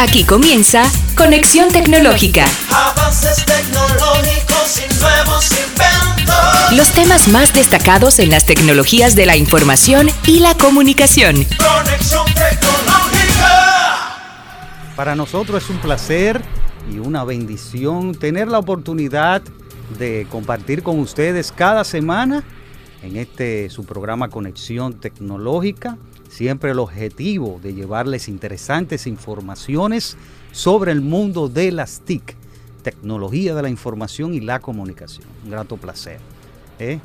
Aquí comienza Conexión Tecnológica. Avances tecnológicos y nuevos inventos. Los temas más destacados en las tecnologías de la información y la comunicación. Conexión tecnológica. Para nosotros es un placer y una bendición tener la oportunidad de compartir con ustedes cada semana en este su programa Conexión Tecnológica. Siempre el objetivo de llevarles interesantes informaciones sobre el mundo de las TIC, tecnología de la información y la comunicación. Un grato placer. ¿eh?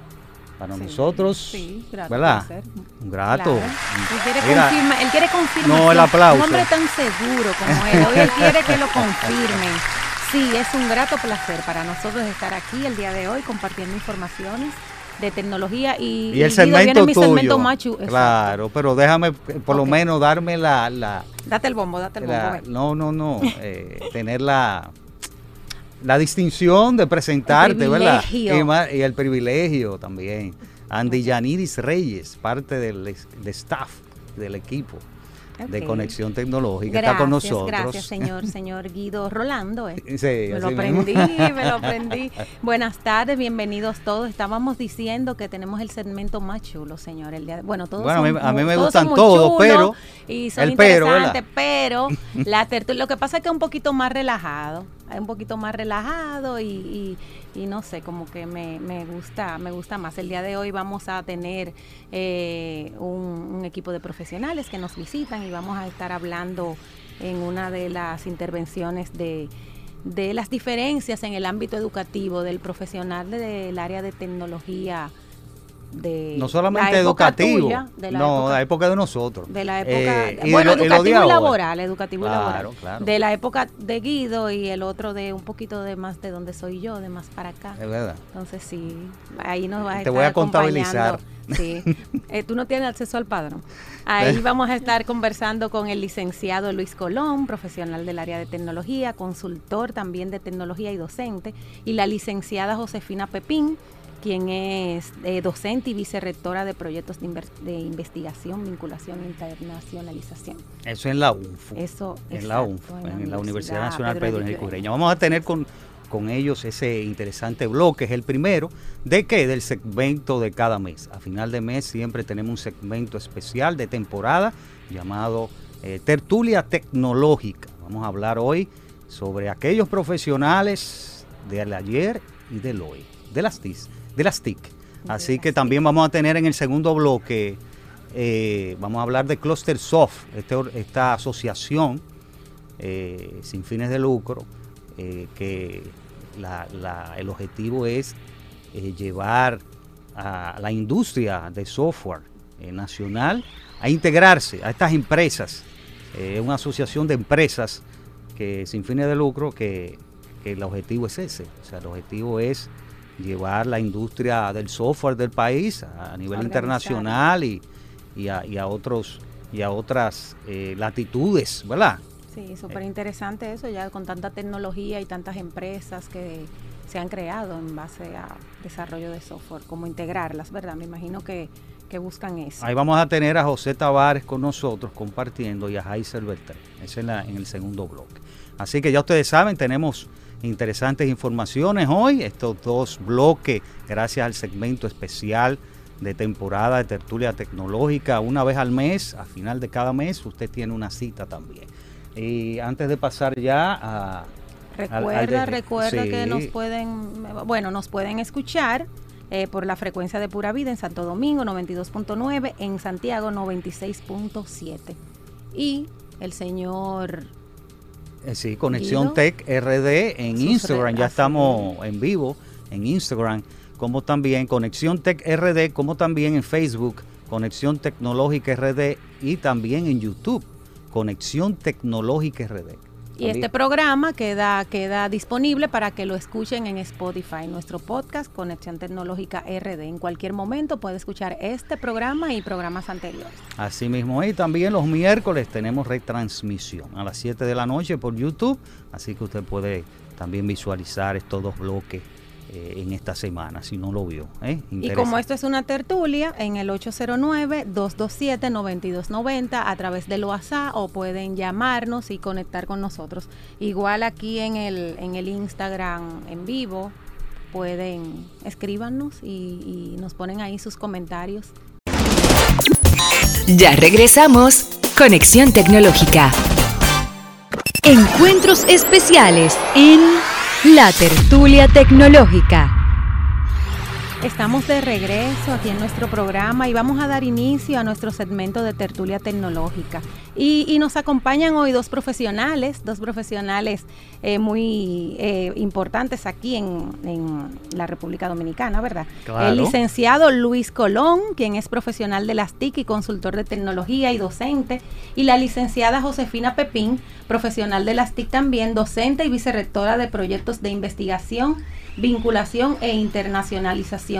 Para nosotros, Sí, grato ¿verdad? placer. Un grato. Claro. Él quiere, Mira, confirma- él quiere confirmar. No, el aplauso. Un hombre tan seguro como él. Hoy él quiere que lo confirmen. Sí, es un grato placer para nosotros estar aquí el día de hoy compartiendo informaciones de tecnología y, Y el segmento mi tuyo. segmento machu. Claro, pero déjame por lo menos darme la, la, Date el bombo, date el bombo. la- no, no, no, eh, tener la, la distinción de presentarte, ¿verdad? Y, y el privilegio también. Andy Yanidis Reyes, parte del staff del equipo de. Conexión Tecnológica, Gracias, está con nosotros. gracias, señor, señor Guido Rolando. eh. Sí, Me lo aprendí, mismo. me lo aprendí. Buenas tardes, bienvenidos todos. Estábamos diciendo que tenemos el segmento más chulo, señor. El día de- bueno, todos Bueno, a son mí- a mí me todos gustan todos, pero- y son el pero, pero la tertulia, lo que pasa es que es un poquito más relajado, un poquito más relajado y, y- no sé, como que me, gusta, me gusta más. El día de hoy vamos a tener eh, un, un equipo de profesionales que nos visitan y vamos a estar hablando en una de las intervenciones de de las diferencias en el ámbito educativo del profesional del área de tecnología de No solamente la época educativo, tuya, de la no, época- la época de nosotros. de la época, Eh, y de bueno, y de educativo y ahora. laboral, educativo Claro, y laboral. claro. De la época de Guido y el otro de un poquito de más de donde soy yo, de más para acá. Es verdad. Entonces sí, ahí nos vas a Te estar voy a contabilizar. Sí. Eh, tú no tienes acceso al padrón. Ahí vamos a estar conversando con el licenciado Luis Colón, profesional del área de tecnología, consultor también de tecnología y docente, y la licenciada Josefina Pepín, quien es eh, docente y vicerrectora de proyectos de, investigación, vinculación e internacionalización. Eso en la UNFU. Eso, en la UNFU, en la en Universidad Universidad Nacional Pedro Pedro. Ureña. Vamos a tener con, con ellos ese interesante bloque, es el primero. ¿De qué? Del segmento de cada mes. A final de mes siempre tenemos un segmento especial de temporada llamado eh, Tertulia Tecnológica. Vamos a hablar hoy sobre aquellos profesionales del ayer y del hoy, de las TIC. De las TIC. Así que también vamos a tener en el segundo bloque, eh, vamos a hablar de Cluster Soft, este esta asociación eh, sin fines de lucro, eh, que la- la- el objetivo es llevar a la industria de software nacional a integrarse a estas empresas. Es una asociación de empresas que sin fines de lucro que, que el objetivo es ese. O sea, el objetivo es llevar la industria del software del país a, a nivel internacional y, y a, y a otros y a otras eh, latitudes, ¿verdad? Sí, súper interesante eso, ya con tanta tecnología y tantas empresas que se han creado en base a desarrollo de software, como integrarlas, ¿verdad? Me imagino que, que buscan eso. Ahí vamos a tener a José Tavares con nosotros compartiendo y a Heiser Bertrán. Ese es la- en el segundo bloque. Así que ya ustedes saben, tenemos interesantes informaciones hoy, estos dos bloques, gracias al segmento especial de temporada de tertulia tecnológica, una vez al mes, a final de cada mes, usted tiene una cita también. Y antes de pasar ya a... Recuerda, al recuerda que nos pueden, bueno, nos pueden escuchar eh, por la frecuencia de Pura Vida en Santo Domingo 92.9, en Santiago 96.7. Y el señor Sí, Conexión Guido. Tech RD en Sus Instagram, ya estamos en vivo en Instagram, como también Conexión Tech RD, como también en Facebook, Conexión Tecnológica RD y también en YouTube, Conexión Tecnológica RD. Y este programa queda, queda disponible para que lo escuchen en Spotify, nuestro podcast Conexión Tecnológica RD. En cualquier momento puede escuchar este programa y programas anteriores. Así mismo, y también los miércoles tenemos retransmisión a las 7 de la noche por YouTube, así que usted puede también visualizar estos dos bloques eh, en esta semana, si no lo vio. ¿eh? Y como esto es una tertulia, en el 809-227-9290 a través del WhatsApp o pueden llamarnos y conectar con nosotros. Igual aquí en el, en el Instagram en vivo pueden escríbanos y, y nos ponen ahí sus comentarios. Ya regresamos. Conexión Tecnológica. Encuentros especiales en La Tertulia Tecnológica. Estamos de regreso aquí en nuestro programa y vamos a dar inicio a nuestro segmento de tertulia tecnológica. Y, y nos acompañan hoy dos profesionales, dos profesionales eh, muy eh, importantes aquí en, en la República Dominicana, ¿verdad? Claro. El licenciado Luis Colón, quien es profesional de las TIC y consultor de tecnología y docente, y la licenciada Josefina Pepín, profesional de las TIC también, docente y vicerrectora de proyectos de investigación vinculación e internacionalización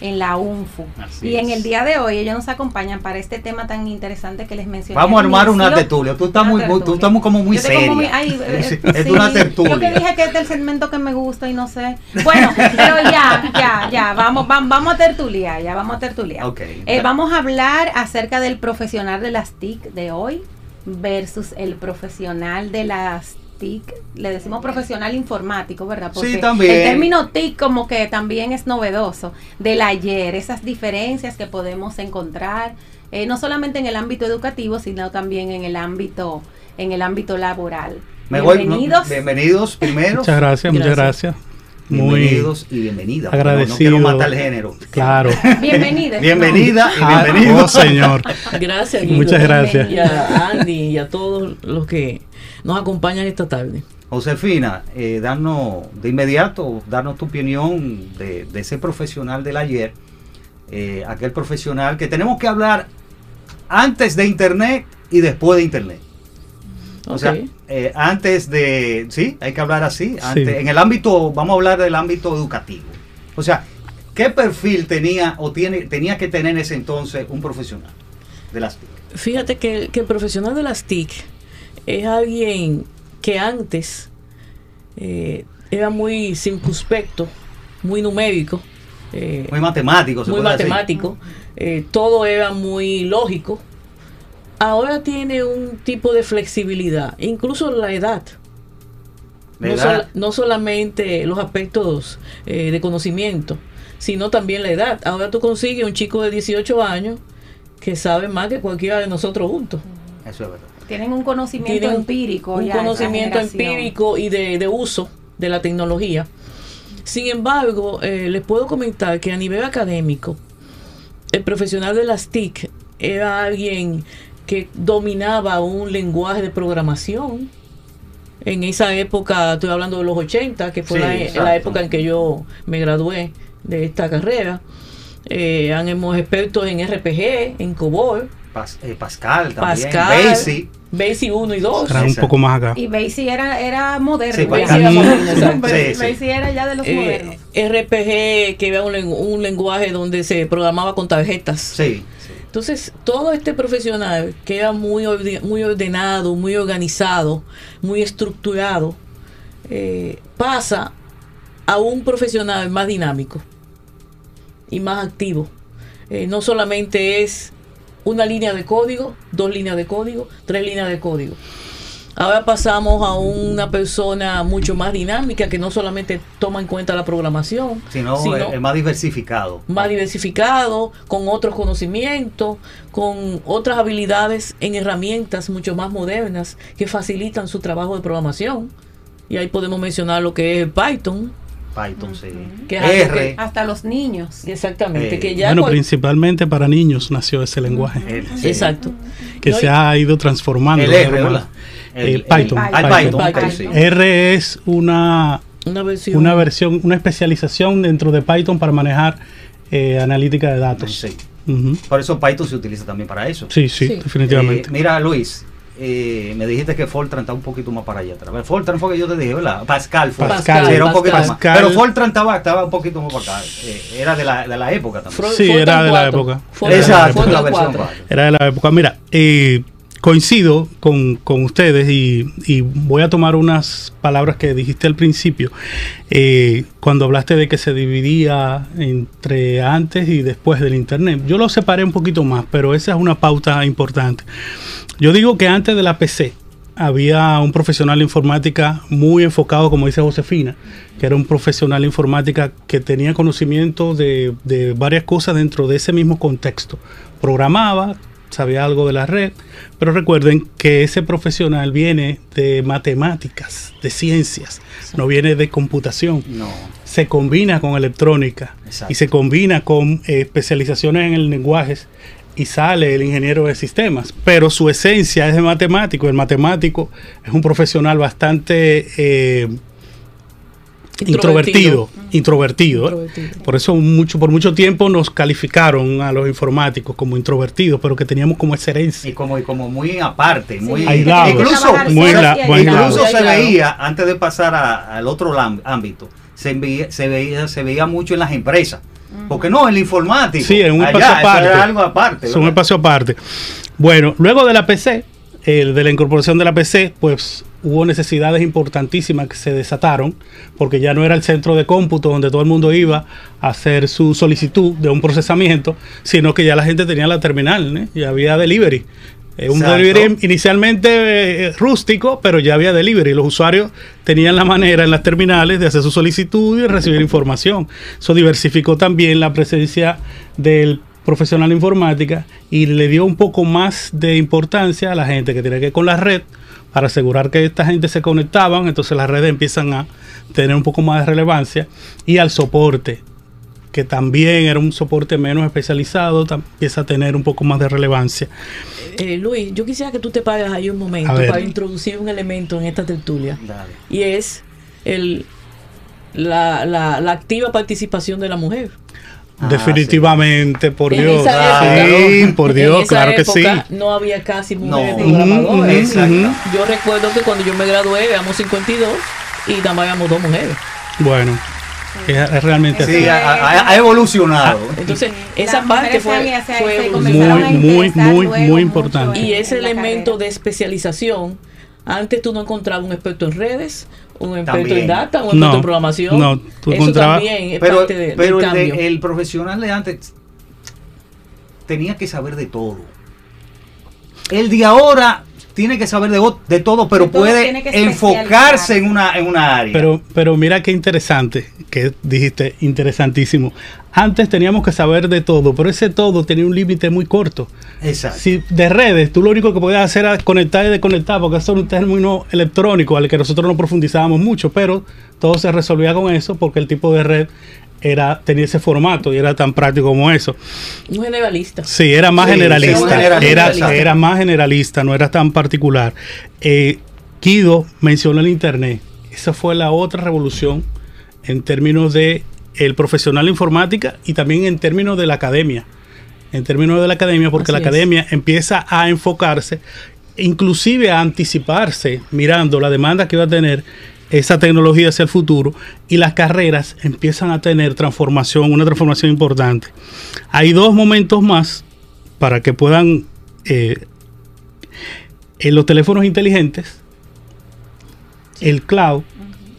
en la UNFU. Así y en el día de hoy ellos nos acompañan para este tema tan interesante que les mencioné. Vamos a armar una tertulia. Tú estás muy, tú tertulia. estás muy- como muy seria. ay, eh, Es, una tertulia. Yo que dije que este es el segmento que me gusta y no sé. Bueno, pero ya, ya, ya, vamos, vamos, vamos a tertuliar, ya vamos a tertuliar. Ok. Eh, vamos a hablar acerca del profesional de las TIC de hoy versus el profesional de las TIC. Le decimos profesional informático, ¿verdad? Sí, también. El término TIC como que también es novedoso del ayer, esas diferencias que podemos encontrar, eh, no solamente en el ámbito educativo, sino también en el ámbito, en el ámbito laboral. Me voy- Bienvenidos. bienvenidos primero. Muchas gracias, muchas gracias. Muy Bienvenidos y bienvenidas. porque no- agradecido. No, quiero matar el género. claro. Bienvenidos. Bienvenida y Ah, bienvenido. oh, señor. Gracias. Muchas gracias. Y a Andy y a todos los que nos acompañan esta tarde. Josefina, eh, darnos de inmediato, darnos tu opinión de, de ese profesional del ayer, eh, aquel profesional que tenemos que hablar antes de Internet y después de Internet. O sea, eh, antes de, sí, hay que hablar así, antes, Sí. en el ámbito, vamos a hablar del ámbito educativo. O sea, ¿qué perfil tenía o tiene, tenía que tener en ese entonces un profesional de las TIC? Fíjate que, que el profesional de las TIC es alguien que antes eh, era muy circunspecto, muy numérico, eh, Muy matemático, se muy puede matemático, eh, todo era muy lógico. Ahora tiene un tipo de flexibilidad, incluso la edad. No, solamente los aspectos eh, de conocimiento, sino también la edad. Ahora tú consigues un chico de 18 años que sabe más que cualquiera de nosotros juntos. Eso es verdad. Tienen un conocimiento empírico. Un ya, conocimiento empírico y de, de uso de la tecnología. Sin embargo, eh, les puedo comentar que a nivel académico, el profesional de las TIC era alguien que dominaba un lenguaje de programación. En esa época, estoy hablando de los 80, que fue Sí, la, época en que yo me gradué de esta carrera. Eh, éramos expertos en RPG, en COBOL, Pas- eh, Pascal también, Pascal, Basic. Basic 1 y 2. Será un Exacto. poco más acá. Y Basie era, era moderno. Sí. Basie era moderno. Basie- Sí, sí. Basie era ya de los Eh, modernos. RPG, que era un, len- un lenguaje donde se programaba con tarjetas. Sí, sí. Entonces, todo este profesional que era muy, orde- muy ordenado, muy organizado, muy estructurado, eh, pasa a un profesional más dinámico y más activo. Eh, no solamente es una línea de código, dos líneas de código, tres líneas de código. Ahora pasamos a una persona mucho más dinámica que no solamente toma en cuenta la programación, Sino, sino es más diversificado. más diversificado, con otros conocimientos, con otras habilidades en herramientas mucho más modernas que facilitan su trabajo de programación. Y ahí podemos mencionar lo que es el Python, Python, sí. Que R. Hasta los niños. exactamente, Eh, que ya bueno, cual- principalmente para niños nació ese lenguaje, el- sí. exacto. que No, se ha ido transformando. El R, ¿verdad? El Python, el Python. Python, Python. R es una, una versión, una versión, una especialización dentro de Python para manejar eh, analítica de datos. Sí. Ujú. Por eso Python se utiliza también para eso. Sí, sí, Sí. definitivamente. Eh, mira, Luis, eh, me dijiste que Fortran está un poquito más para allá atrás. Fortran fue que yo te dije, ¿verdad? Pascal fue. Pascal, Sí, era un poquito Pascal. más. Pero Fortran estaba, estaba un poquito más para acá. Eh, era de la, de la época también. Sí, Fortran era de la 4. época. Fortran- Exacto, Fortran la versión 4. 4. Era de la época. Mira, eh, coincido con, con ustedes y, voy a tomar unas palabras que dijiste al principio, eh, cuando hablaste de que se dividía entre antes y después del Internet. Yo lo separé un poquito más, pero esa es una pauta importante. Yo digo que antes de la PC había un profesional de informática muy enfocado, como dice Josefina, que era un profesional de informática que tenía conocimiento de, de varias cosas dentro de ese mismo contexto. Programaba, sabía algo de la red, pero recuerden que ese profesional viene de matemáticas, de ciencias, no viene de computación. No. Se combina con electrónica Exacto. y se combina con eh, especializaciones en el lenguaje y sale el ingeniero de sistemas, pero su esencia es de matemático. El matemático es un profesional bastante eh, introvertido, introvertido. ¿eh? Introvertido. Por eso mucho, por mucho tiempo nos calificaron a los informáticos como introvertidos, pero que teníamos como esa herencia. Y como, y como muy aparte, muy Aislado. Incluso, muy la- muy incluso se veía, antes de pasar a- al otro ámbito, se veía, se, veía, se veía mucho en las empresas. Porque no, el informático. Sí, en un allá, espacio aparte. era algo aparte. Es un espacio aparte. Bueno, luego de la PC, el de la incorporación de la PC, pues hubo necesidades importantísimas que se desataron, porque ya no era el centro de cómputo donde todo el mundo iba a hacer su solicitud de un procesamiento, sino que ya la gente tenía la terminal, ¿eh? ya había delivery. Eh, un Exacto. delivery inicialmente eh, rústico, pero ya había delivery. Los usuarios tenían la manera en las terminales de hacer su solicitud y recibir información. Eso diversificó también la presencia del profesional de informática y le dio un poco más de importancia a la gente que tiene que ver con la red para asegurar que esta gente se conectaban, entonces las redes empiezan a tener un poco más de relevancia y al soporte que también era un soporte menos especializado, empieza a tener un poco más de relevancia. Eh, Luis, yo quisiera que tú te pares ahí un momento para introducir un elemento en esta tertulia. Dale. Y es el, la, la, la activa participación de la mujer. Ah, Definitivamente, por Dios. Sí, por en Dios, esa claro que sí. No había casi mujeres No. programadoras. Yo recuerdo que cuando yo me gradué éramos 52 y nada más éramos dos mujeres. Bueno, es, realmente Sí, así. ha, evolucionado. Entonces, Sí. esa Las parte fue, también Muy, muy, muy, muy importante. Y ese elemento carrera. de especialización, antes tú no encontrabas un experto en redes, un experto También. en data, un No, experto en programación. no, tú Eso encontrabas- también es Pero, parte de- del pero el, de- cambio. el profesional de antes tenía que saber de todo. El de ahora tiene que saber de, todo, pero De todo, puede enfocarse en una, en una área. Pero, pero mira qué interesante, que dijiste, interesantísimo. Antes teníamos que saber de todo, pero ese todo tenía un límite muy corto. Exacto. Si de redes, tú lo único que podías hacer era conectar y desconectar, porque eso es un término electrónico al que nosotros no profundizábamos mucho, pero todo se resolvía con eso porque el tipo de red era tenía ese formato y era tan práctico como eso. Un generalista. Sí, era más Sí, generalista. era, era más generalista, no era tan particular. Eh, Kido mencionó el Internet. Esa fue la otra revolución en términos de el profesional de informática y también en términos de la academia. En términos de la academia, porque Así la es. academia empieza a enfocarse, inclusive a anticiparse, mirando la demanda que va a tener esa tecnología hacia el futuro y las carreras empiezan a tener transformación, una transformación importante. Hay dos momentos más para que puedan, eh, en los teléfonos inteligentes, el cloud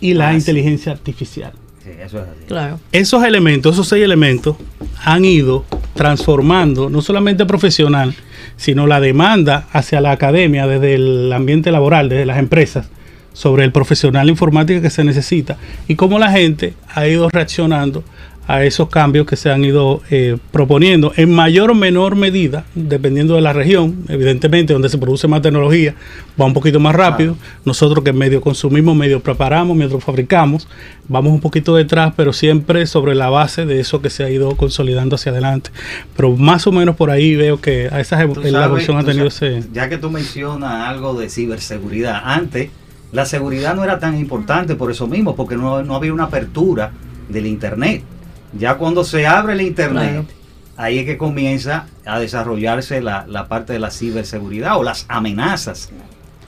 y la Ah, sí. inteligencia artificial. Sí, eso es así. Claro. Esos elementos, esos seis elementos, han ido transformando no solamente profesional, sino la demanda hacia la academia, desde el ambiente laboral, desde las empresas, sobre el profesional de informática que se necesita y cómo la gente ha ido reaccionando a esos cambios que se han ido eh, proponiendo en mayor o menor medida, dependiendo de la región, evidentemente donde se produce más tecnología, va un poquito más rápido. Nosotros que medio consumimos, medio preparamos, medio fabricamos, vamos un poquito detrás, pero siempre sobre la base de eso que se ha ido consolidando hacia adelante. Pero más o menos por ahí veo que a esa Tú la sabes- evolución ha tenido sabes, ese... Ya que tú mencionas algo de ciberseguridad, antes la seguridad no era tan importante por eso mismo, porque no, no había una apertura del Internet. Ya cuando se abre el Internet, Claro. ahí es que comienza a desarrollarse la, la parte de la ciberseguridad o las amenazas.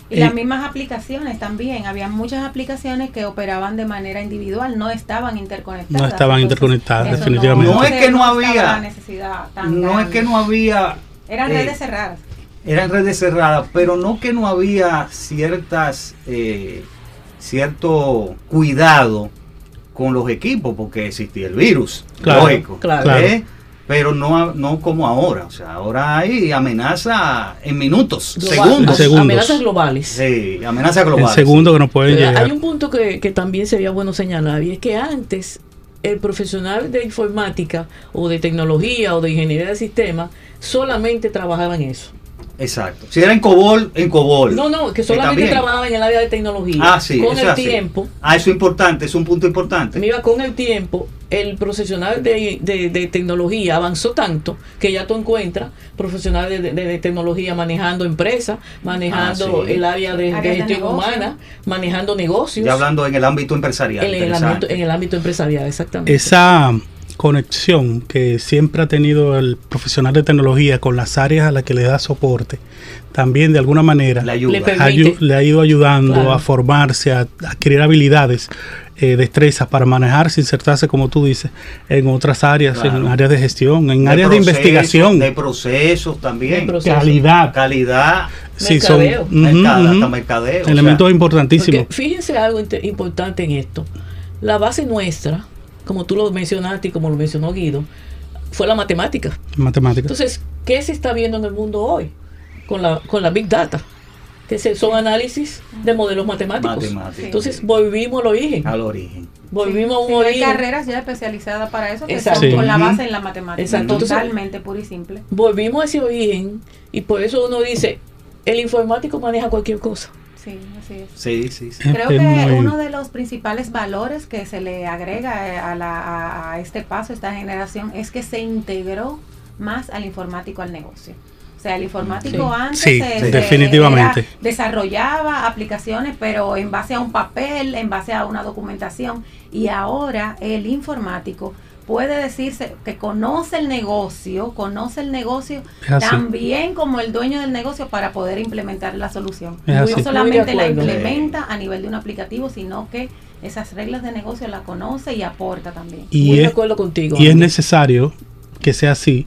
Y Eh, las mismas aplicaciones también. Había muchas aplicaciones que operaban de manera individual, no estaban interconectadas. No estaban interconectadas, definitivamente. No es que no había- la necesidad tan No es que no había... Eran eh, redes cerradas. Eran redes cerradas, pero no que no había ciertas eh, cierto cuidado con los equipos porque existía el virus, Claro, lógico, claro. ¿eh? pero no, no como ahora, o sea, ahora hay amenaza en minutos, Global- segundos, Segundos. Amenazas globales. sí, amenaza El global. segundo que nos pueden Pero llegar. hay un punto que, que también sería bueno señalar y es que antes el profesional de informática o de tecnología o de ingeniería de sistemas solamente trabajaba en eso. Exacto. Si era en Cobol, en Cobol. No, no, que solamente también. trabajaba en el área de tecnología. Ah, sí, Con eso el así. tiempo, Ah, eso es importante, es un punto importante. mira, con el tiempo, el profesional de, de- de tecnología avanzó tanto que ya tú encuentras profesionales de, de- de tecnología manejando empresas, manejando Ah, sí. el área de, de Áreas de gestión humana, manejando negocios. Ya hablando en el ámbito empresarial. en el, ámbito, en el ámbito empresarial, exactamente. esa conexión que siempre ha tenido el profesional de tecnología con las áreas a las que le da soporte, también de alguna manera. Le ayu- le ha ido ayudando Claro. a formarse, a, adquirir habilidades, eh, destrezas para manejarse, insertarse, como tú dices, en otras áreas, en áreas de gestión, en De áreas de investigación, De procesos también. De calidad. Calidad, Sí, son Mercadeo. hasta mercadeo. o elementos sea, importantísimos. Porque fíjense algo importante en esto. La base nuestra, como tú lo mencionaste y como lo mencionó Guido, fue la matemática. Matemáticas. Entonces, ¿qué se está viendo en el mundo hoy con la, con la Big Data? Que se- son análisis de modelos matemáticos. Entonces, volvimos al origen. al origen. Volvimos a un Sí, hay origen. carreras ya especializadas para eso que Exacto. son con la base en la matemática. Exacto. Entonces- Totalmente puro y simple. Volvimos a ese origen y por eso uno dice, el informático maneja cualquier cosa. Sí, así es. Sí, sí, sí. Es- Creo es que muy- uno de los principales valores que se le agrega eh, a, la- a- a este paso, a esta generación, es que se integró más al informático al negocio. O sea, el informático Sí. antes Sí, se- se- definitivamente. era- desarrollaba aplicaciones, pero en base a un papel, en base a una documentación. Y ahora el informático puede decirse que conoce el negocio, conoce el negocio así. también como el dueño del negocio para poder implementar la solución. No solamente de la implementa a nivel de un aplicativo, sino que esas reglas de negocio la conoce y aporta también. Y Muy de es, acuerdo contigo. y es necesario que sea así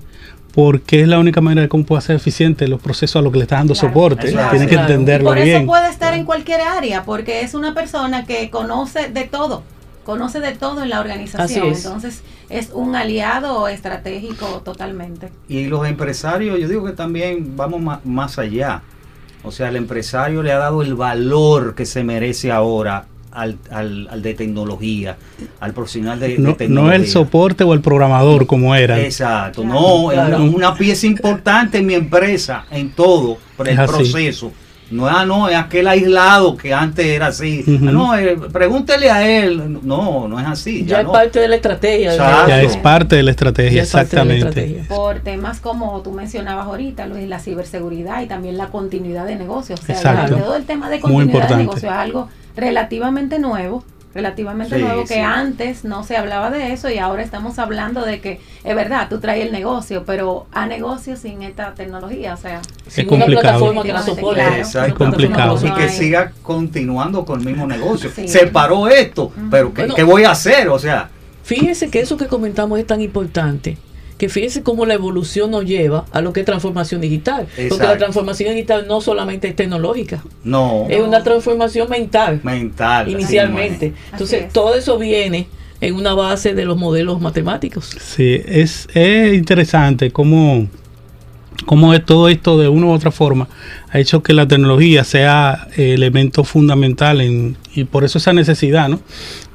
porque es la única manera de cómo puede ser eficiente los procesos a los que le está dando Claro, soporte. que Claro. Y entenderlo por eso bien. puede estar en cualquier área, porque es una persona que conoce de todo, conoce de todo en la organización. Así es. Entonces es un aliado estratégico totalmente. Y los empresarios, yo digo que también vamos ma- más allá. O sea, el empresario le ha dado el valor que se merece ahora al, al, al de tecnología, al profesional de, de No, no tecnología. el soporte o el programador como era. Exacto, Claro. no, es una, una pieza importante en mi empresa, en todo, por el Es así. No, ah, no, es aquel aislado que antes era así. Ah, no, eh, pregúntele a él. No, no es así. ya Ya, es no. parte de la estrategia. Exacto. Ya es parte de la estrategia, la exactamente. estrategia. Por temas como tú mencionabas ahorita, Luis, la ciberseguridad y también la continuidad de negocio. O sea, Exacto. todo el tema de continuidad de negocio es algo relativamente nuevo, relativamente Sí, nuevo que sí. antes no se hablaba de eso y ahora estamos hablando de que es verdad, tú traes el negocio, pero a negocio sin esta tecnología, o sea, Sin complicado. una plataforma que la soporte. Claro. Exacto. Una Es complicado. plataforma Y que siga continuando con el mismo negocio. Sí. Se paró esto, pero ¿qué, Bueno. qué voy a hacer? O sea, Fíjese que eso que comentamos es tan importante. Que fíjese cómo la evolución nos lleva a lo que es transformación digital. Porque la transformación digital no solamente es tecnológica, no, es una transformación mental mental. inicialmente. Entonces, es. todo eso viene en una base de los modelos matemáticos. Sí, es, es interesante cómo, cómo es todo esto de una u otra forma ha hecho que la tecnología sea eh, elemento fundamental en, y por eso esa necesidad ¿no?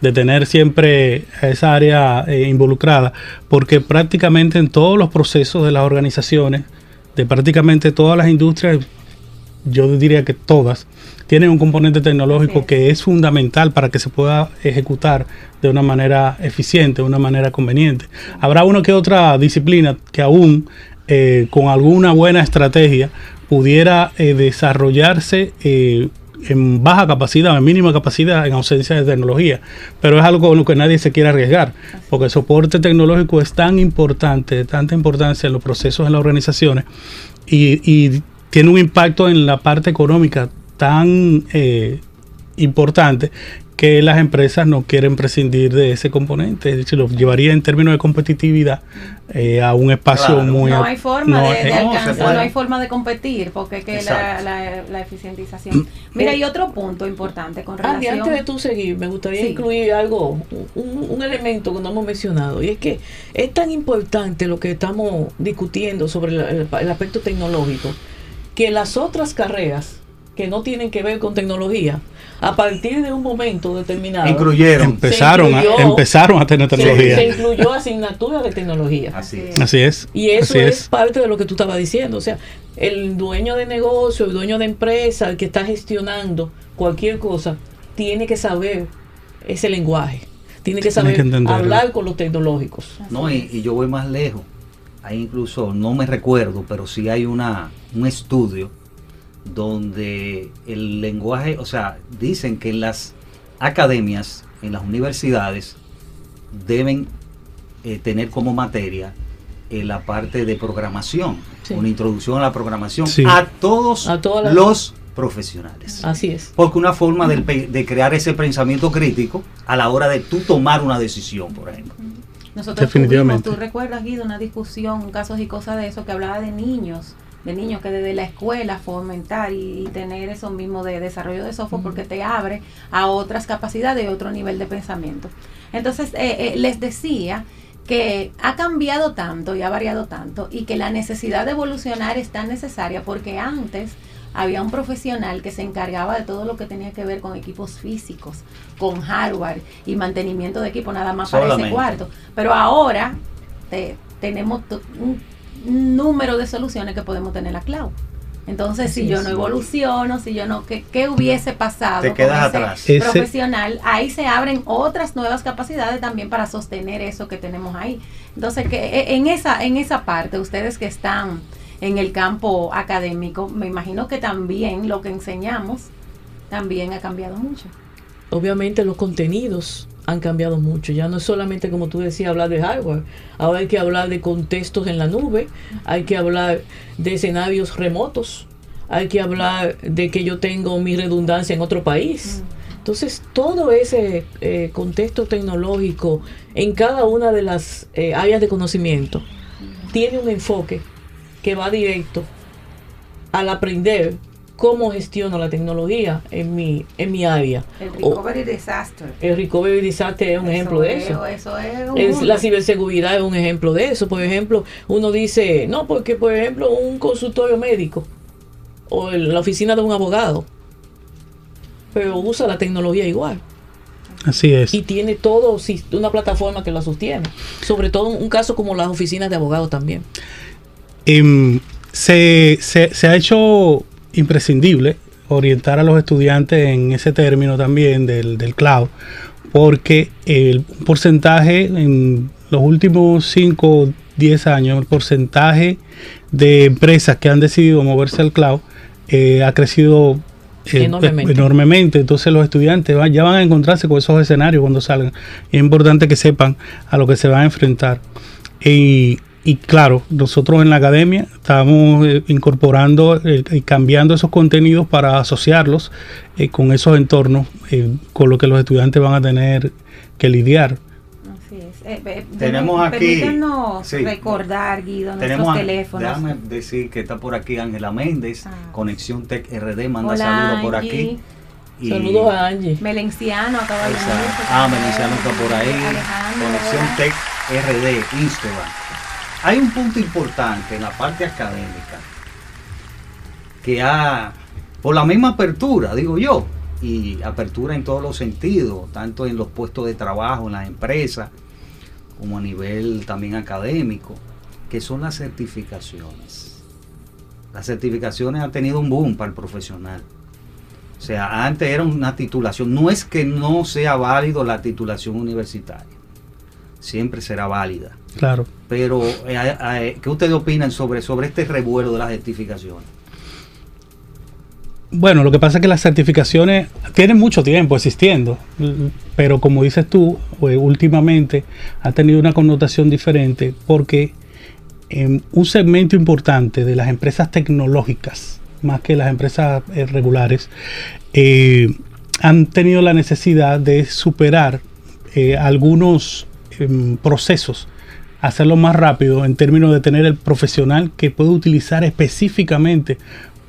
de tener siempre a esa área eh, involucrada, porque prácticamente en todos los procesos de las organizaciones, de prácticamente todas las industrias, yo diría que todas, tienen un componente tecnológico que es fundamental para que se pueda ejecutar de una manera eficiente, de una manera conveniente. Habrá una que otra disciplina que aún eh, con alguna buena estrategia pudiera eh, desarrollarse eh, en baja capacidad, en mínima capacidad, en ausencia de tecnología. Pero es algo con lo que nadie se quiere arriesgar, porque el soporte tecnológico es tan importante, de tanta importancia en los procesos en las organizaciones y, y tiene un impacto en la parte económica tan eh, importante que las empresas no quieren prescindir de ese componente, es decir, lo llevaría en términos de competitividad eh, a un espacio Claro. muy... no hay forma no, de, de eh, no, alcanzar, no hay forma de competir porque es que la, la, la eficientización. Mira, hay otro punto importante con Andy, relación. antes de tú seguir, me gustaría Sí. incluir algo, un, un elemento que no hemos mencionado, y es que es tan importante lo que estamos discutiendo sobre el aspecto tecnológico, que las otras carreras que no tienen que ver con tecnología, a partir de un momento determinado, Incluyeron. empezaron, a, empezaron a tener tecnología. se incluyó asignatura de tecnología. Así es. Sí. Así es. Y eso así es. parte de lo que tú estabas diciendo. O sea, el dueño de negocio, el dueño de empresa, el que está gestionando cualquier cosa, tiene que saber ese lenguaje. Tiene que Tiene saber que hablar con los tecnológicos. No, y, y yo voy más lejos. Hay incluso, no me recuerdo, pero sí hay una, un estudio donde el lenguaje, o sea, dicen que en las academias, en las universidades, deben eh, tener como materia eh, la parte de programación, Sí. una introducción a la programación Sí. a todos A todas las- los profesionales. Así es. Porque una forma del pe- de crear ese pensamiento crítico a la hora de tú tomar una decisión, por ejemplo. Nosotros Definitivamente. tuvimos, tú recuerdas, Guido, una discusión, casos y cosas de eso, que hablaba de niños, de niños que desde la escuela fomentar y, y tener eso mismo de desarrollo de software porque te abre a otras capacidades y otro nivel de pensamiento. Entonces, eh, eh, les decía que ha cambiado tanto y ha variado tanto y que la necesidad de evolucionar es tan necesaria porque antes había un profesional que se encargaba de todo lo que tenía que ver con equipos físicos, con hardware y mantenimiento de equipo, nada más para ese cuarto. Pero ahora te- tenemos un número de soluciones que podemos tener la cloud. Entonces, si yo no evoluciono, si yo no, ¿qué, qué hubiese pasado Te con quedas atrás. Ese- profesional? Ahí se abren otras nuevas capacidades también para sostener eso que tenemos ahí. Entonces, que e- en esa, en esa parte, ustedes que están en el campo académico, me imagino que también lo que enseñamos también ha cambiado mucho. Obviamente los contenidos han cambiado mucho. Ya no es solamente, como tú decías, hablar de hardware. Ahora hay que hablar de contextos en la nube, hay que hablar de escenarios remotos, hay que hablar de que yo tengo mi redundancia en otro país. Entonces, todo ese eh, contexto tecnológico en cada una de las eh, áreas de conocimiento tiene un enfoque que va directo al aprender cómo gestiono la tecnología en mi, en mi área. El O- recovery disaster. el recovery disaster es un ejemplo de eso. Eso es un Es, mundo. la ciberseguridad es un ejemplo de eso. Por ejemplo, uno dice, no, porque por ejemplo un consultorio médico o el- la oficina de un abogado, pero usa la tecnología igual Así es. y tiene todo una plataforma que la sostiene. Sobre todo un caso como las oficinas de abogados también. Em, se, se- se ha hecho imprescindible orientar a los estudiantes en ese término también del, del cloud, porque el porcentaje en los últimos 5 10 años, el porcentaje de empresas que han decidido moverse al cloud eh, ha crecido eh, Enormemente. enormemente. Entonces los estudiantes van- ya van a encontrarse con esos escenarios cuando salgan. Es importante que sepan a lo que se van a enfrentar. Y, y claro, nosotros en la academia estamos eh, incorporando eh, y cambiando esos contenidos para asociarlos eh, con esos entornos eh, con lo que los estudiantes van a tener que lidiar. Así es. Eh, eh, Tenemos aquí- Permítanos sí. recordar, Guido, Tenemos nuestros teléfonos. Déjame decir que está por aquí Ángela Méndez, Ah. Conexión Tech RD, manda Hola, saludos por Angie. aquí. Y- Saludos a Angie. Melenciano acaba de. Ah, Meliciano está por ahí. Alejandro, Conexión. Tech RD, Instagram. Hay un punto importante en la parte académica que ha, por la misma apertura, digo yo, y apertura en todos los sentidos, tanto en los puestos de trabajo, en las empresas, como a nivel también académico, que son las certificaciones. Las certificaciones han tenido un boom para el profesional. O sea, antes era una titulación. No es que no sea válido la titulación universitaria. Siempre será válida. Claro. Pero, eh, eh, ¿qué ustedes opinan sobre, sobre este revuelo de las certificaciones? Bueno, lo que pasa es que las certificaciones tienen mucho tiempo existiendo, pero como dices tú, eh, últimamente ha tenido una connotación diferente porque em, un segmento importante de las empresas tecnológicas, más que las empresas eh, regulares, eh, han tenido la necesidad de superar eh, algunos procesos, hacerlo más rápido en términos de tener el profesional que puede utilizar específicamente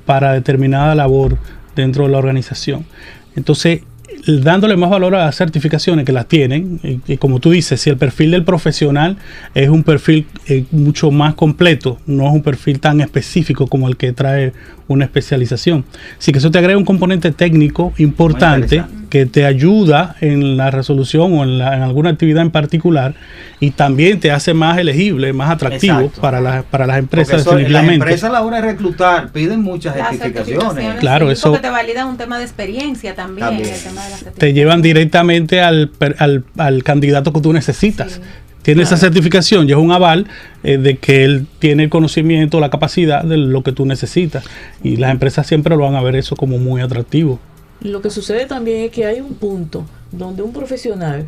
para determinada labor dentro de la organización. Entonces, dándole más valor a las certificaciones que las tienen, y, y como tú dices, si el perfil del profesional es un perfil eh, mucho más completo, no es un perfil tan específico como el que trae una especialización. Así que eso te agrega un componente técnico importante que te ayuda en la resolución o en, la- en alguna actividad en particular y también te hace más elegible, más atractivo Exacto. para, las para las empresas eso, las empresas a la hora de reclutar piden muchas Las certificaciones. certificaciones, Claro, sí, eso- Porque te valida un tema de experiencia también. También. el tema de las te llevan directamente al, per- al, al candidato que tú necesitas. Sí. Tiene esa certificación y es un aval eh, de que él tiene el conocimiento, la capacidad de lo que tú necesitas. Y las empresas siempre lo van a ver eso como muy atractivo. Lo que sucede también es que hay un punto donde un profesional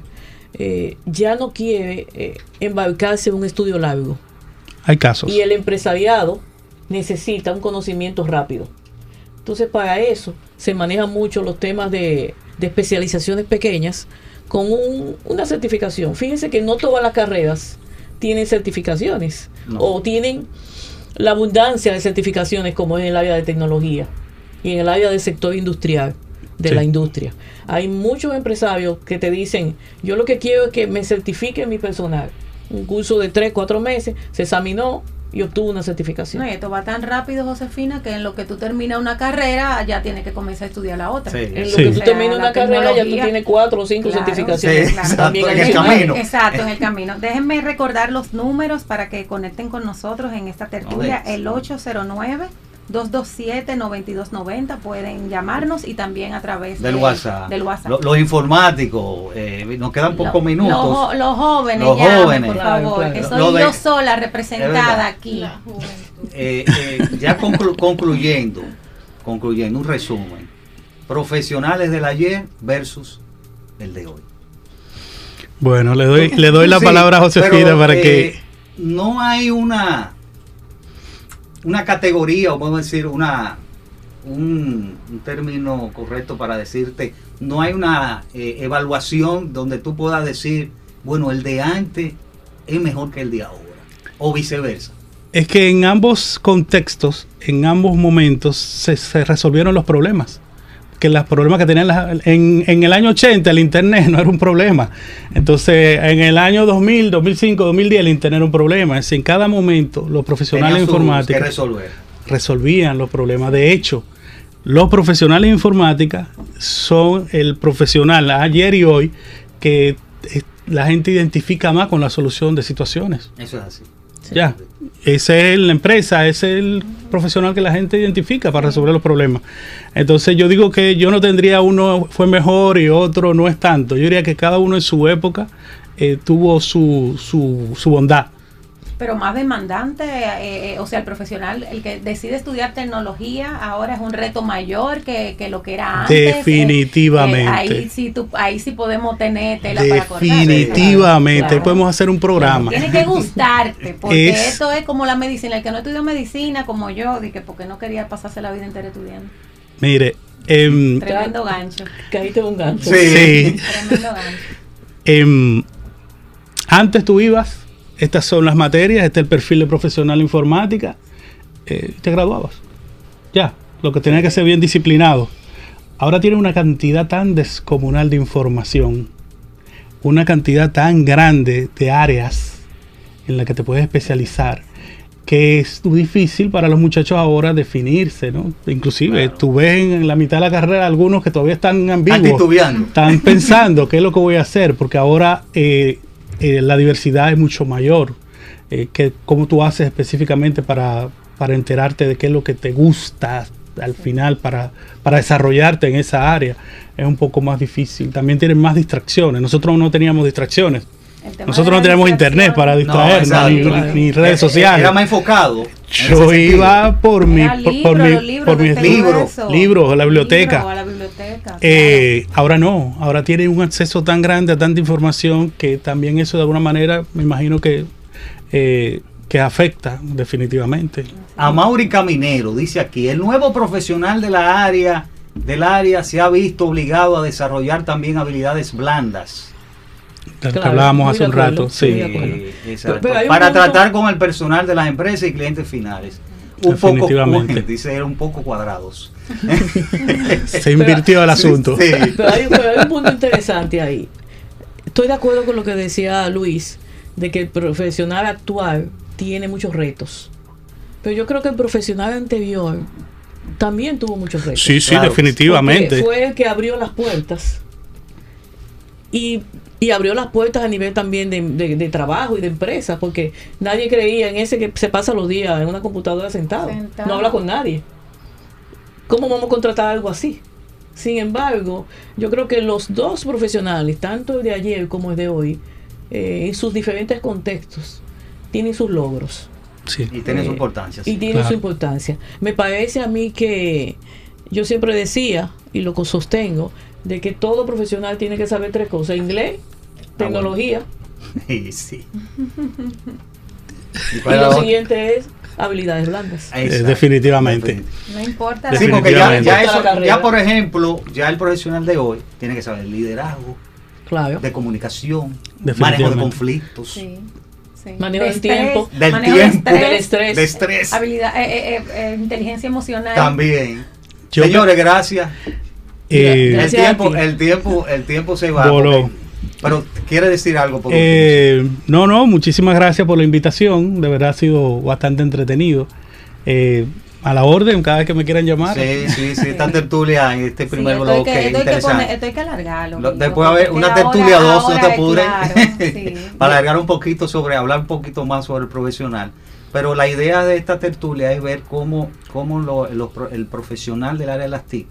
eh, ya no quiere eh, embarcarse en un estudio largo Hay casos. y el empresariado necesita un conocimiento rápido. Entonces para eso se manejan mucho los temas de, de especializaciones pequeñas con un- una certificación. Fíjense que no todas las carreras tienen certificaciones No. o tienen la abundancia de certificaciones como es en el área de tecnología y en el área del sector industrial, de la industria. Hay muchos empresarios que te dicen, yo lo que quiero es que me certifique mi personal. Un curso de 3, 4 meses, se examinó, y obtuvo una certificación. Esto va tan rápido, Josefina, que en lo que tú terminas una carrera ya tienes que comenzar a estudiar la otra. Sí. En lo que tú terminas una carrera ya tú tienes cuatro o cinco certificaciones. Sí, claro. También en el camino. Exacto, en el camino. Déjenme recordar los números para que conecten con nosotros en esta tertulia, el 809. 227-9290 pueden llamarnos y también a través del WhatsApp. Del WhatsApp. Los informáticos, eh, nos quedan pocos minutos. Los, jóvenes, los jóvenes. por favor, que soy yo sola representada aquí. Eh, eh, ya concluyendo, concluyendo, un resumen. Profesionales del ayer versus el de hoy. Bueno, le doy, le doy la palabra a Josefina para que... No hay una una categoría, o podemos decir una un, un término correcto para decirte, no hay una eh, evaluación donde tú puedas decir, bueno, el de antes es mejor que el de ahora, o viceversa. Es que en ambos contextos, en ambos momentos, se, se resolvieron los problemas. Que los problemas que tenían las- en, en el año 80 el Internet no era un problema. Entonces, en el año 2000, 2005, 2010 el Internet era un problema. Es decir, en cada momento los profesionales que resolver. resolvían los problemas. De hecho, los profesionales de informática son el profesional ayer y hoy que eh, la gente identifica más con la solución de situaciones. Eso es así. Ya, ese es la empresa, ese es el profesional que la gente identifica para resolver los problemas. Entonces yo digo que yo no tendría uno fue mejor y otro no es tanto. Yo diría que cada uno en su época eh, tuvo su, su, su bondad. Pero más demandante, eh, eh, o sea, el profesional, el que decide estudiar tecnología, ahora es un reto mayor que, que lo que era antes. Definitivamente. eh, ahí, sí tú, ahí sí podemos tener tela para cortar. Definitivamente, Claro. podemos hacer un programa. Tiene que gustarte, porque Es- esto es como la medicina. El que no estudió medicina, como yo, dije, porque no quería pasarse la vida entera estudiando. Mire, em, Tremendo gancho. Caíste un gancho. Sí. sí, Tremendo gancho. em, antes tú ibas, estas son las materias, este es el perfil de profesional de informática, eh, te graduabas. Ya, lo que tenía que ser bien disciplinado. Ahora tiene una cantidad tan descomunal de información, una cantidad tan grande de áreas en la que te puedes especializar, que es muy difícil para los muchachos ahora definirse, ¿no? Inclusive, Claro. tú ves en la mitad de la carrera algunos que todavía están ambiguos están pensando qué es lo que voy a hacer, porque ahora eh, eh, la diversidad es mucho mayor. Eh, que, ¿Cómo tú haces específicamente para, para enterarte de qué es lo que te gusta al final, para, para desarrollarte en esa área? Es un poco más difícil. También tienen más distracciones. Nosotros no teníamos distracciones. Nosotros no distracción- internet para No, distraernos, ni, ni redes sociales. Era más enfocado. Yo iba por mi, por, mi, libros por mis libros, libros, a la biblioteca. Libro, a la biblioteca. Eh, ahora no, ahora tiene un acceso tan grande a tanta información que también eso de alguna manera me imagino que, eh, que afecta definitivamente. A Mauri Caminero dice aquí, el nuevo profesional de la área del área se ha visto obligado a desarrollar también habilidades blandas. Del que hablábamos hace un acuerdo, rato. sí. Pero un para punto- tratar con el personal de las empresas y clientes finales. Un poco, Definitivamente. dice él, un poco cuadrados. Se invirtió el asunto. Sí. Pero hay, pero hay un punto interesante ahí. Estoy de acuerdo con lo que decía Luis, de que el profesional actual tiene muchos retos. Pero yo creo que el profesional anterior también tuvo muchos retos. Sí, sí, Claro. definitivamente. Porque fue el que abrió las puertas. Y, y abrió las puertas a nivel también de, de- de trabajo y de empresa, porque nadie creía en ese que se pasa los días en una computadora sentado. Sentado. No habla con nadie. ¿Cómo vamos a contratar algo así? Sin embargo, yo creo que los dos profesionales, tanto el de ayer como el de hoy, eh, en sus diferentes contextos, tienen sus logros. Sí. Y tiene su Eh, importancia. Y sí. tiene Claro. su importancia. Me parece a mí que yo siempre decía, y lo sostengo, de que todo profesional tiene que saber tres cosas. Inglés, tecnología, Sí, sí. ¿Y lo otra? siguiente es habilidades blandas. Eh, Exacto. definitivamente. No importa. Sí, la- porque ya, ya, eso- ya, por ejemplo, ya el profesional de hoy tiene que saber liderazgo, Claro. de comunicación, manejo de conflictos, Sí, sí. Manejo De del estrés, tiempo. Del manejo tiempo. Del estrés. de estrés habilidad, eh, eh, eh, eh, inteligencia emocional. también. Yo- Señores, gracias. Eh, El tiempo, ti. el tiempo, el tiempo se va. Porque- pero quiere decir algo por Eh, no, no, muchísimas gracias por la invitación. De verdad ha sido bastante entretenido. Eh, a la orden, cada vez que me quieran llamar. Sí, sí, sí, esta tertulia en este Sí, primer hay bloque que, esto hay que interesante. poner- esto hay que alargarlo. Lo- después a porque una ahora- tertulia 2, no ahora te es apures. claro, sí. para alargar un poquito sobre, hablar un poquito más sobre el profesional. Pero la idea de esta tertulia es ver cómo, cómo lo- el profesional del área de las TIC,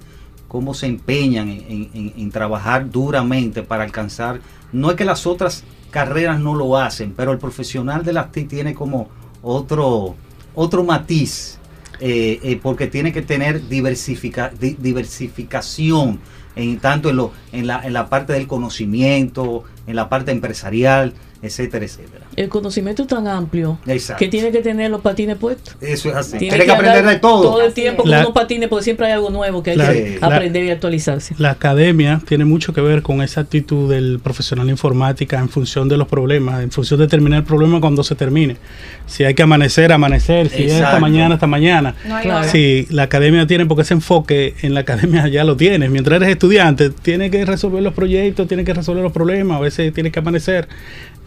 cómo se empeñan en, trabajar duramente para alcanzar, no es que las otras carreras no lo hacen, pero el profesional de las TIC tiene como otro, otro matiz, eh, eh, porque tiene que tener diversifica, di- diversificación en tanto en, lo, en, la, en la parte del conocimiento, en la parte empresarial, etcétera, etcétera. El conocimiento es tan amplio Exacto. que tiene que tener los patines puestos. Eso es así. Tiene Tiene que aprender de todo. Todo el tiempo con unos patines porque siempre hay algo nuevo que hay La- que la- aprender y actualizarse. La academia tiene mucho que ver con esa actitud del profesional de informática en función de los problemas, en función de terminar el problema cuando se termine. Si hay que amanecer, amanecer, si es esta mañana, esta mañana. No Claro. Sí, la academia tiene, porque ese enfoque en la academia ya lo tienes. Mientras eres estudiante, tienes que resolver los proyectos, tienes que resolver los problemas, a veces tienes que amanecer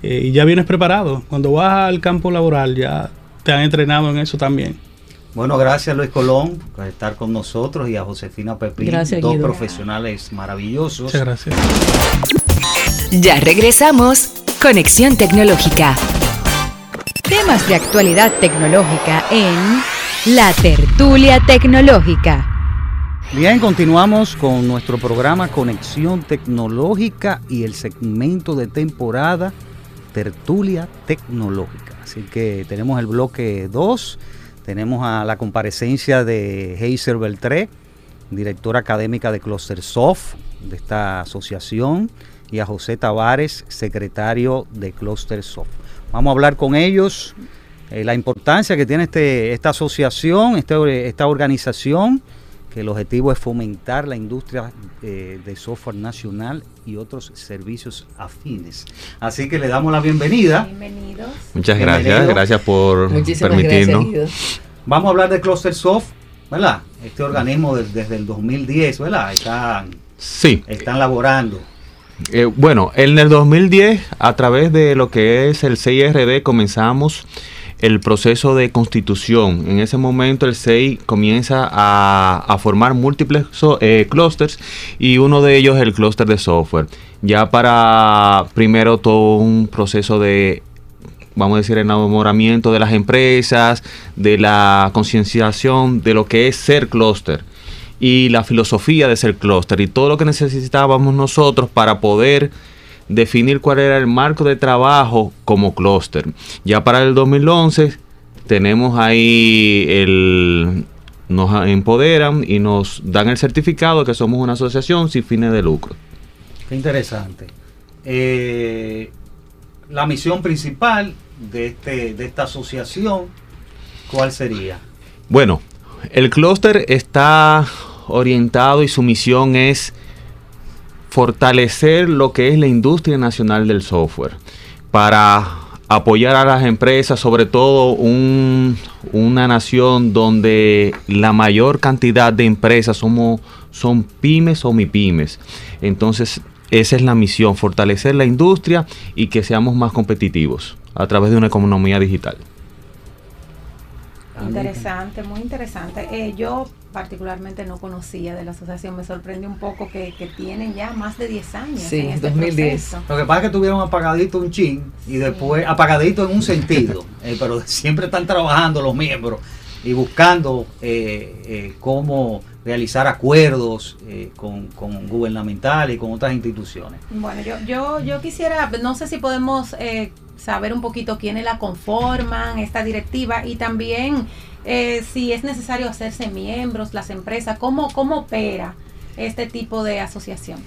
eh, y ya vienes preparado. Cuando vas al campo laboral, ya te han entrenado en eso también. Bueno, gracias Luis Colón por estar con nosotros y a Josefina Pepín, Gracias, dos Guido. profesionales maravillosos. Muchas gracias. Ya regresamos. Conexión Tecnológica. Temas de actualidad tecnológica en La Tertulia Tecnológica. Bien, continuamos con nuestro programa Conexión Tecnológica y el segmento de temporada Tertulia Tecnológica. Así que tenemos el bloque 2, tenemos a la comparecencia de Heiser Beltré, directora académica de Clustersoft, de esta asociación, y a José Tavares, secretario de Clustersoft. Vamos a hablar con ellos, eh, la importancia que tiene este, esta asociación, este- esta organización, que el objetivo es fomentar la industria eh, de software nacional y otros servicios afines. Así que le damos la bienvenida. Bienvenidos. Muchas Bienvenido. gracias, gracias por Muchísimas permitirnos. gracias. Vamos a hablar de Clustersoft, ¿verdad? Este organismo de- desde el 2010, ¿verdad? Están, Sí, están laborando. eh, bueno, en el 2010, a través de lo que es el CIRD, comenzamos el proceso de constitución. En ese momento el CEI comienza a, formar múltiples so- eh, clústeres y uno de ellos es el clúster de software. Ya para primero todo un proceso de vamos a decir, enamoramiento de las empresas, de la concienciación de lo que es ser clúster y la filosofía de ser clúster y todo lo que necesitábamos nosotros para poder definir cuál era el marco de trabajo como clúster. Ya para el 2011 tenemos ahí el nos empoderan y nos dan el certificado que somos una asociación sin fines de lucro. Qué interesante. Eh, la misión principal de, este, de esta asociación, ¿cuál sería? Bueno, el clúster está orientado y su misión es fortalecer lo que es la industria nacional del software para apoyar a las empresas, sobre todo un- una nación donde la mayor cantidad de empresas somos, son pymes o mipymes. Entonces, esa es la misión, fortalecer la industria y que seamos más competitivos a través de una economía digital. Interesante, muy interesante. Eh, yo particularmente no conocía de la asociación, me sorprende un poco que, que tienen ya más de 10 años. Sí, en este 2010. proceso. Lo que pasa es que tuvieron apagadito un chin y después apagadito en un sentido, eh, pero siempre están trabajando los miembros y buscando eh, eh, cómo realizar acuerdos eh, con, con gubernamentales y con otras instituciones. Bueno, yo, yo, yo quisiera, no sé si podemos eh, saber un poquito quiénes la conforman, esta directiva, y también eh, si es necesario hacerse miembros, las empresas, cómo, cómo opera este tipo de asociación.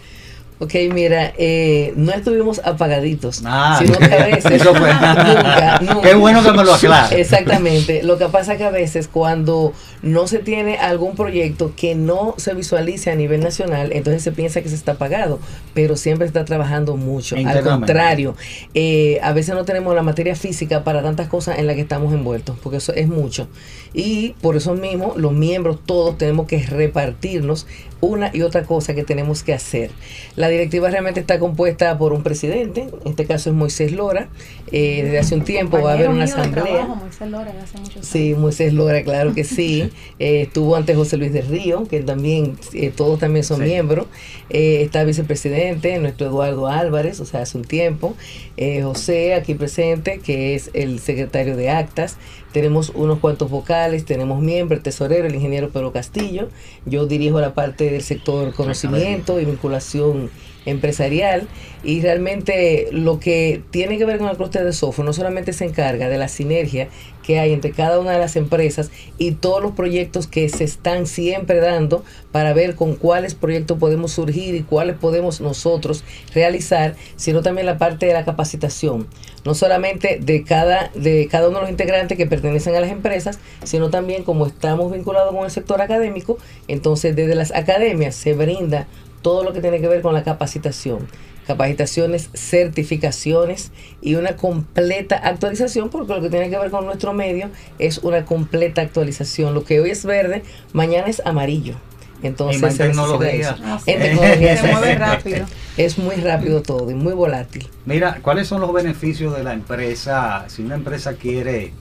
Ok, mira, eh, no estuvimos apagaditos, Ah, sino que a veces eso fue. nunca, nunca. Qué bueno que me lo aclaras. Exactamente. Lo que pasa que a veces cuando no se tiene algún proyecto que no se visualice a nivel nacional, entonces se piensa que se está pagado, pero siempre está trabajando mucho. Al contrario, eh, a veces no tenemos la materia física para tantas cosas en las que estamos envueltos, porque eso es mucho. Y por eso mismo, los miembros todos tenemos que repartirnos una y otra cosa que tenemos que hacer. La directiva realmente está compuesta por un presidente, en este caso es Moisés Lora. Eh, desde hace un tiempo va a haber una asamblea. trabajo, Moisés Lora, de hace muchos Sí, años. Moisés Lora, claro que sí. Eh, estuvo antes José Luis de Río, que también, eh, todos también son Sí. miembros. Eh, está vicepresidente, nuestro Eduardo Álvarez, o sea, hace un tiempo. Eh, José, aquí presente, que es el secretario de actas. Tenemos unos cuantos vocales, tenemos miembro, el tesorero, el ingeniero Pedro Castillo. Yo dirijo la parte del sector conocimiento y vinculación empresarial y realmente lo que tiene que ver con el clúster de software no solamente se encarga de la sinergia que hay entre cada una de las empresas y todos los proyectos que se están siempre dando para ver con cuáles proyectos podemos surgir y cuáles podemos nosotros realizar, sino también la parte de la capacitación, no solamente de cada de cada uno de los integrantes que pertenecen a las empresas, sino también como estamos vinculados con el sector académico, entonces desde las academias se brinda todo lo que tiene que ver con la capacitación. Capacitaciones, certificaciones y una completa actualización, porque lo que tiene que ver con nuestro medio es una completa actualización. Lo que hoy es verde, mañana es amarillo. Entonces, en tecnología. eso. Así En es. tecnología, Se mueve rápido. Es muy rápido todo y muy volátil. Mira, ¿cuáles son los beneficios de la empresa si una empresa quiere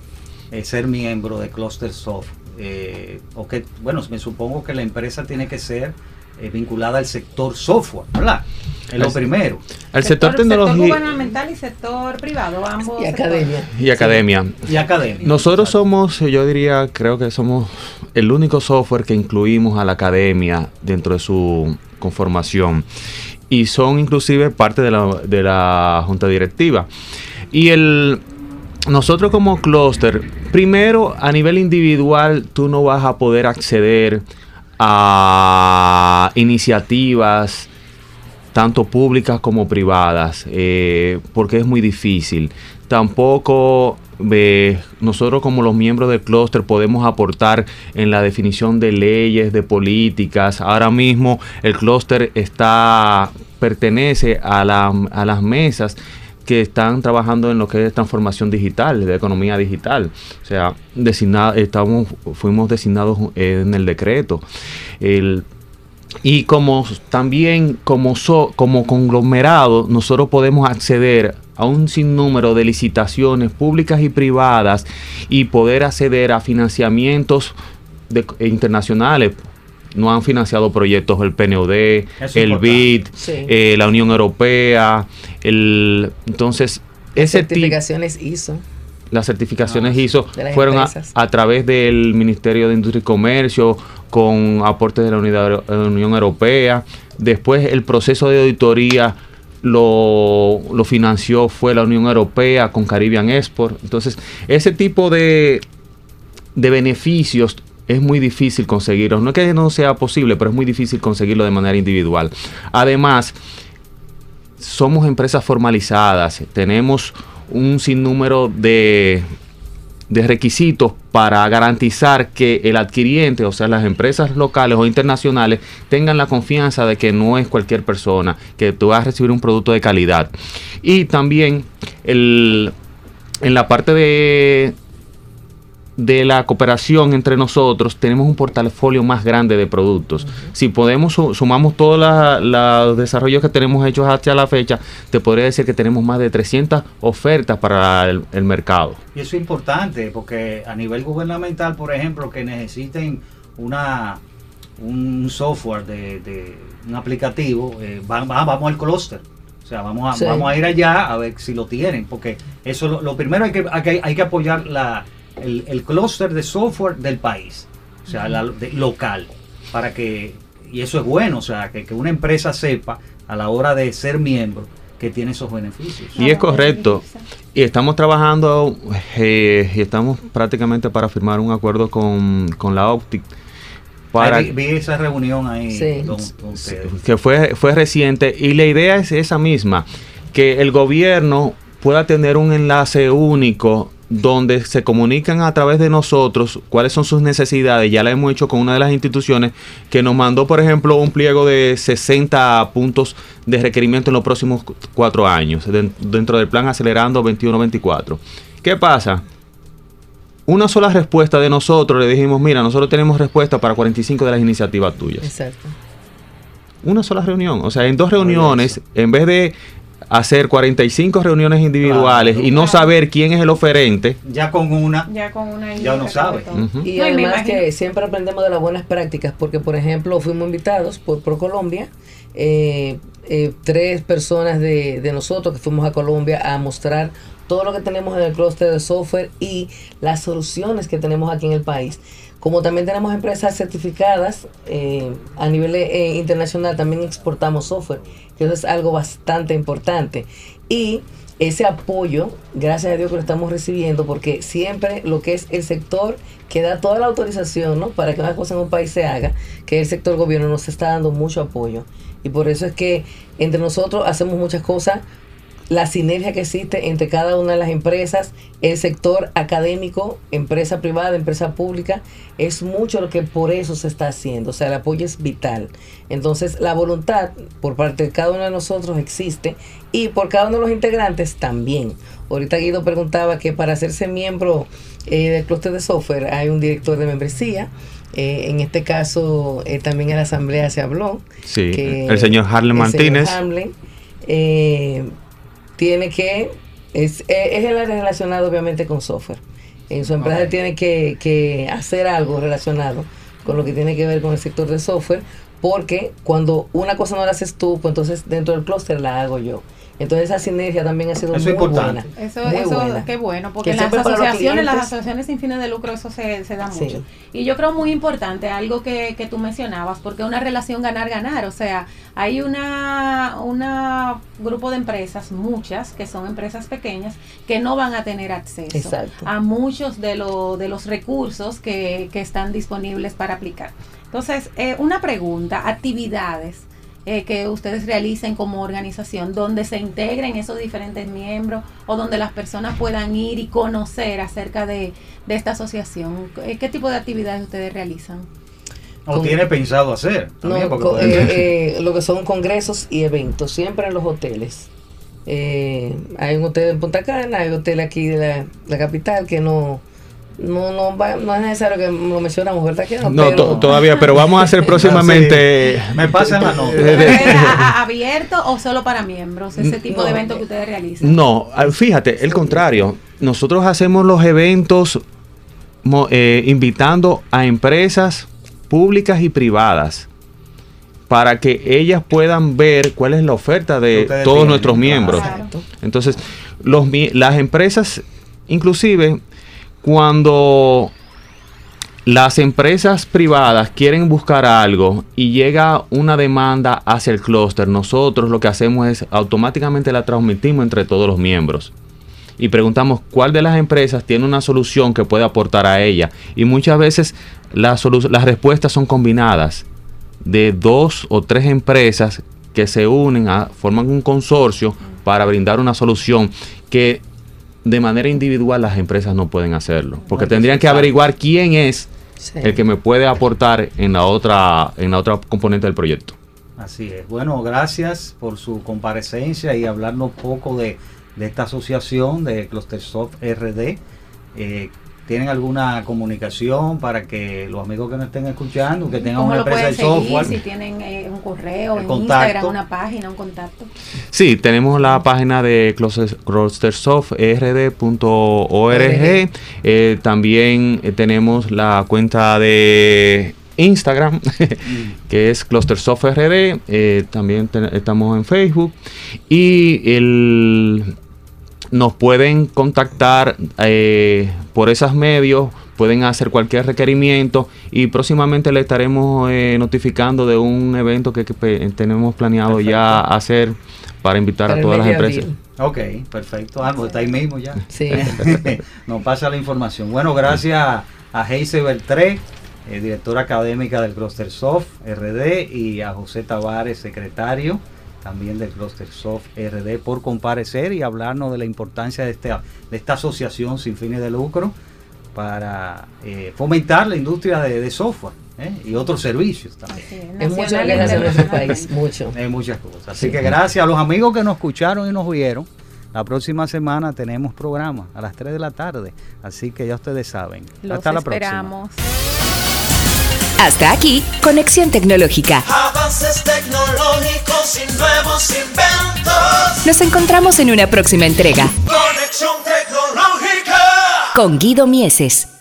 eh, ser miembro de Cluster Soft? Eh, o que, bueno, me supongo que la empresa tiene que ser eh, vinculada al sector software, ¿verdad? Es lo primero. El sector, Sector tecnología gubernamental y sector privado, ambos. Y sectores. academia. y academia. Y academia. Nosotros Exacto. somos, yo diría, creo que somos el único software que incluimos a la academia dentro de su conformación. Y son inclusive parte de la, de la junta directiva. Y el, nosotros como clúster, primero a nivel individual tú no vas a poder acceder a iniciativas tanto públicas como privadas, eh, porque es muy difícil. Tampoco nosotros como los miembros del clúster podemos aportar en la definición de leyes, de políticas. Ahora mismo el clúster está pertenece a, la- a las mesas que están trabajando en lo que es transformación digital, de economía digital. O sea, designa- estamos, fuimos designados en el decreto. El, y como también como, so- como conglomerado, nosotros podemos acceder a un sinnúmero de licitaciones públicas y privadas y poder acceder a financiamientos internacionales. No han financiado proyectos el PNUD, el importante. BID, Sí. eh, la Unión Europea, el entonces ese tipo Certificaciones ISO. las certificaciones Ah. ISO fueron a, través del Ministerio de Industria y Comercio, con aportes de la Unidad- la Unión Europea. Después el proceso de auditoría lo, lo financió fue la Unión Europea con Caribbean Export. Entonces, ese tipo de, de beneficios es muy difícil conseguirlos. No que no sea posible, pero es muy difícil conseguirlo de manera individual. Además, somos empresas formalizadas, tenemos un sinnúmero de, de requisitos para garantizar que el adquiriente, o sea, las empresas locales o internacionales, tengan la confianza de que no es cualquier persona, que tú vas a recibir un producto de calidad. Y también el, en la parte de, de la cooperación entre nosotros, tenemos un portafolio más grande de productos. Si podemos, su- sumamos todos los desarrollos que tenemos hechos hasta la fecha, te podría decir que tenemos más de 300 ofertas para el, el mercado. Y eso es importante porque a nivel gubernamental, por ejemplo, que necesiten una un software de, de un aplicativo, eh, va- va- vamos al clúster. O sea, vamos a, Sí. vamos a ir allá a ver si lo tienen, porque eso lo, lo primero hay que, hay que, hay que apoyar la, el, el clúster de software del país, o sea, la- de- local, para que, y eso es bueno, o sea, que, que una empresa sepa a la hora de ser miembro que tiene esos beneficios. Y es correcto. Y estamos trabajando eh, y estamos prácticamente para firmar un acuerdo con, con la Optic. Para, vi, vi esa reunión ahí Sí. con, con ustedes. que fue, fue reciente y la idea es esa misma, que el gobierno pueda tener un enlace único donde se comunican a través de nosotros cuáles son sus necesidades. Ya la hemos hecho con una de las instituciones que nos mandó, por ejemplo, un pliego de 60 puntos de requerimiento en los próximos cu- cuatro años, den- dentro del plan Acelerando 21-24. ¿Qué pasa? Una sola respuesta de nosotros le dijimos, mira, nosotros tenemos respuesta para 45 de las iniciativas tuyas Exacto. una sola reunión. O sea, en dos reuniones, en vez de hacer 45 reuniones individuales Claro. y no saber quién es el oferente, Ya con una, Ya con una Ya uno sabe. Y No, además que siempre aprendemos de las buenas prácticas, porque por ejemplo fuimos invitados por ProColombia, eh, eh, tres personas de, de nosotros que fuimos a Colombia a mostrar todo lo que tenemos en el clúster de software y las soluciones que tenemos aquí en el país. Como también tenemos empresas certificadas eh, a nivel eh, internacional, también exportamos software, que eso es algo bastante importante. Y ese apoyo, gracias a Dios que lo estamos recibiendo, porque siempre lo que es el sector que da toda la autorización ¿no? para que una cosa en un país se haga, que el sector gobierno nos está dando mucho apoyo. Y por eso es que entre nosotros hacemos muchas cosas la sinergia que existe entre cada una de las empresas, el sector académico, empresa privada, empresa pública, es mucho lo que por eso se está haciendo. O sea, el apoyo es vital. Entonces, la voluntad por parte de cada uno de nosotros existe y por cada uno de los integrantes también. Ahorita Guido preguntaba que para hacerse miembro eh, del clúster de software hay un director de membresía. Eh, en este caso, eh, también en la asamblea se habló. sí, que el señor señor Martínez, eh, tiene que, es, eh, es el área relacionado obviamente con software. En su empresa tiene que, que hacer algo relacionado con lo que tiene que ver con el sector de software, porque cuando una cosa no la haces tú, pues entonces dentro del clúster la hago yo. Entonces esa sinergia también ha sido Eso muy importante. buena. Eso, muy eso buena. qué bueno, porque Que en las asociaciones, las asociaciones sin fines de lucro, eso se, se da Sí. mucho. Y yo creo muy importante algo que, que tú mencionabas, porque una relación ganar-ganar. O sea, hay una, una grupo de empresas, muchas, que son empresas pequeñas, que no van a tener acceso Exacto. a muchos de, lo- de los recursos que, que están disponibles para aplicar. Entonces, eh, una pregunta, actividades eh, que ustedes realicen como organización, donde se integren esos diferentes miembros o donde las personas puedan ir y conocer acerca de, de esta asociación. Eh, ¿Qué tipo de actividades ustedes realizan? o Con- tiene pensado hacer. También No, eh, eh, lo que son congresos y eventos, siempre en los hoteles. Eh, hay un hotel en Punta Cana, hay un hotel aquí de la, la capital que no no no, va- no es necesario que lo mencionamos, ¿verdad? Que no, no, Pero- to- todavía, pero vamos a hacer próximamente... Me pasan la nota. de- de- ¿Es a- a- abierto o solo para miembros? Ese tipo de No. eventos que ustedes realizan. No, ah, fíjate, el contrario. Nosotros hacemos los eventos eh, invitando a empresas públicas y privadas para que ellas puedan ver cuál es la oferta de todos tienen, nuestros miembros. Claro. Entonces, los, las empresas, inclusive, cuando las empresas privadas quieren buscar algo y llega una demanda hacia el clúster, nosotros lo que hacemos es automáticamente la transmitimos entre todos los miembros. Y preguntamos cuál de las empresas tiene una solución que puede aportar a ella. Y muchas veces las, las respuestas son combinadas de dos o tres empresas que se unen, a, forman un consorcio para brindar una solución que de manera individual las empresas no pueden hacerlo, porque tendrían que averiguar quién es Sí. el que me puede aportar en la otra en la otra componente del proyecto. Así es. Bueno, gracias por su comparecencia y hablarnos un poco de, de esta asociación de Clustersoft RD. Eh, ¿Tienen alguna comunicación para que los amigos que nos estén escuchando, que tengan ¿Cómo una empresa de software, Si tienen eh, correo, en contacto. Instagram, una página, un contacto. Sí, tenemos la página de clustersoftrd.org. Eh, también eh, tenemos la cuenta de Instagram, que es ClustersoftRD. Eh, también te- estamos en Facebook. Y el, nos pueden contactar eh, por esos medios. Pueden hacer cualquier requerimiento y próximamente le estaremos eh, notificando de un evento que, que pe- tenemos planeado ya hacer para invitar Para a todas las empresas. abril. Ok, perfecto. Ah, pues está ahí mismo ya. Sí. Nos pasa la información. Bueno, gracias a Heise Beltré, eh, directora académica del Cluster Soft RD, y a José Tavares, secretario también del Cluster Soft RD, por comparecer y hablarnos de la importancia de esta, de esta asociación sin fines de lucro para eh, fomentar la industria de, de software ¿eh? y otros servicios también. Es mucho lo que e hace nuestro país, mucho. Hay muchas cosas. Así que gracias a los amigos que nos escucharon y nos vieron. La próxima semana tenemos programa a las 3 de la tarde. Así que ya ustedes saben. Los Hasta la esperamos. Hasta aquí, Conexión Tecnológica. Avances tecnológicos y nuevos inventos. Nos encontramos en una próxima entrega Conexión tecnológica. Con Guido Mieses.